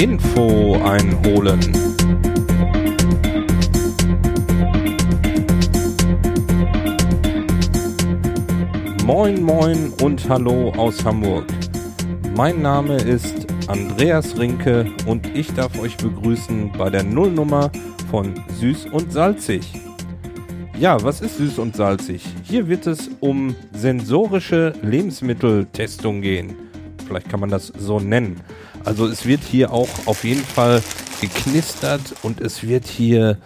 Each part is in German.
Info einholen. Moin, moin und hallo aus Hamburg. Mein Name ist Andreas Rinke und ich darf euch begrüßen bei der Nullnummer von Süß und Salzig. Ja, was ist süß und salzig? Hier wird es um sensorische Lebensmitteltestung gehen. Vielleicht kann man das so nennen. Also es wird hier auch auf jeden Fall geknistert und es wird hier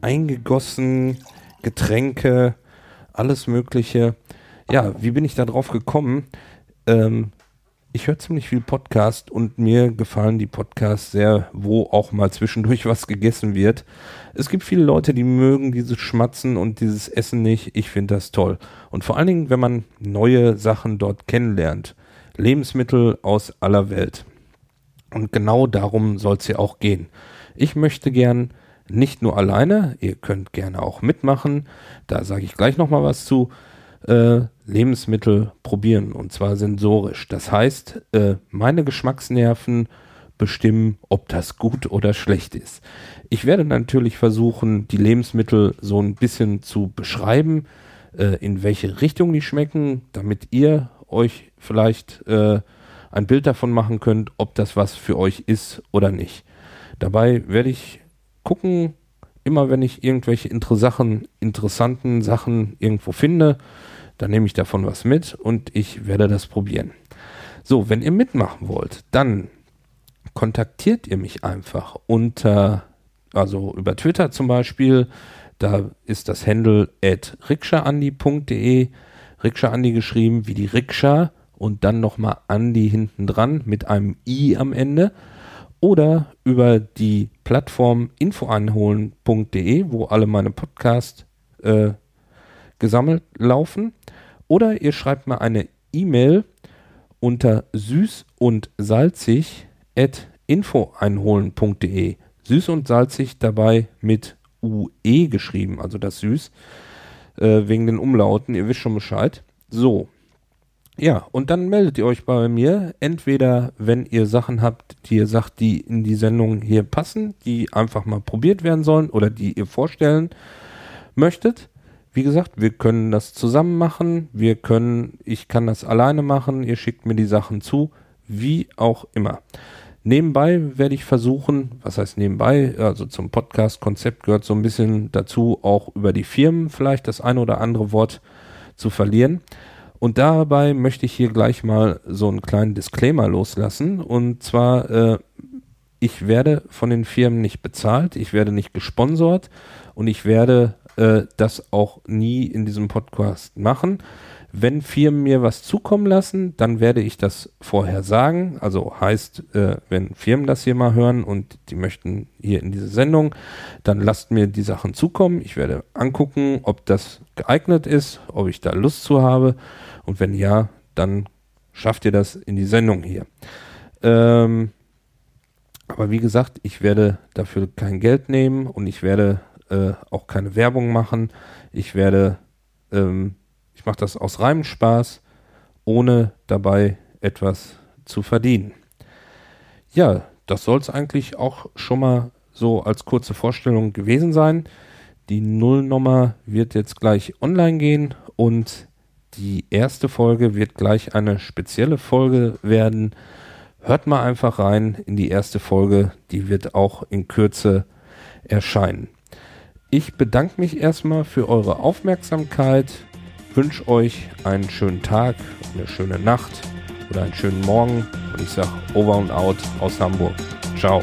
eingegossen, Getränke, alles Mögliche. Ja, wie bin ich da drauf gekommen? Ähm, ich höre ziemlich viel Podcast und mir gefallen die Podcasts sehr, wo auch mal zwischendurch was gegessen wird. Es gibt viele Leute, die mögen dieses Schmatzen und dieses Essen nicht. Ich finde das toll. Und vor allen Dingen, wenn man neue Sachen dort kennenlernt. Lebensmittel aus aller Welt. Und genau darum soll es ja auch gehen. Ich möchte gern nicht nur alleine, ihr könnt gerne auch mitmachen, da sage ich gleich nochmal was zu, äh, Lebensmittel probieren und zwar sensorisch. Das heißt, äh, meine Geschmacksnerven bestimmen, ob das gut oder schlecht ist. Ich werde natürlich versuchen, die Lebensmittel so ein bisschen zu beschreiben, äh, in welche Richtung die schmecken, damit ihr euch vielleicht äh, ein Bild davon machen könnt, ob das was für euch ist oder nicht. Dabei werde ich gucken, immer wenn ich irgendwelche interessanten Sachen irgendwo finde, dann nehme ich davon was mit und ich werde das probieren. So, wenn ihr mitmachen wollt, dann kontaktiert ihr mich einfach unter, also über Twitter zum Beispiel, da ist das Handle at rikschaandi.de, Rikschaandi geschrieben wie die Rikscha und dann nochmal Andi hinten dran mit einem i am Ende oder über die Plattform infoeinholen.de, wo alle meine Podcasts äh, gesammelt laufen. Oder ihr schreibt mir eine E-Mail unter süß und salzig at infoeinholen.de. Süß und salzig dabei mit UE geschrieben, also das süß, äh, wegen den Umlauten. Ihr wisst schon Bescheid. So. Ja, und dann meldet ihr euch bei mir. Entweder, wenn ihr Sachen habt, die ihr sagt, die in die Sendung hier passen, die einfach mal probiert werden sollen oder die ihr vorstellen möchtet. Wie gesagt, wir können das zusammen machen. Wir können, ich kann das alleine machen. Ihr schickt mir die Sachen zu. Wie auch immer. Nebenbei werde ich versuchen, was heißt nebenbei, also zum Podcast-Konzept gehört so ein bisschen dazu, auch über die Firmen vielleicht das eine oder andere Wort zu verlieren. Und dabei möchte ich hier gleich mal so einen kleinen Disclaimer loslassen. Und zwar, äh, ich werde von den Firmen nicht bezahlt, ich werde nicht gesponsert und ich werde äh, das auch nie in diesem Podcast machen. Wenn Firmen mir was zukommen lassen, dann werde ich das vorher sagen. Also heißt, äh, wenn Firmen das hier mal hören und die möchten hier in diese Sendung, dann lasst mir die Sachen zukommen. Ich werde angucken, ob das geeignet ist, ob ich da Lust zu habe. Und wenn ja, dann schafft ihr das in die Sendung hier. Ähm, aber wie gesagt, ich werde dafür kein Geld nehmen und ich werde äh, auch keine Werbung machen. Ich werde, ähm, ich mache das aus reinem Spaß, ohne dabei etwas zu verdienen. Ja, das soll es eigentlich auch schon mal so als kurze Vorstellung gewesen sein. Die Nullnummer wird jetzt gleich online gehen und die erste Folge wird gleich eine spezielle Folge werden. Hört mal einfach rein in die erste Folge, die wird auch in Kürze erscheinen. Ich bedanke mich erstmal für eure Aufmerksamkeit, wünsche euch einen schönen Tag, eine schöne Nacht oder einen schönen Morgen und ich sage over und out aus Hamburg. Ciao.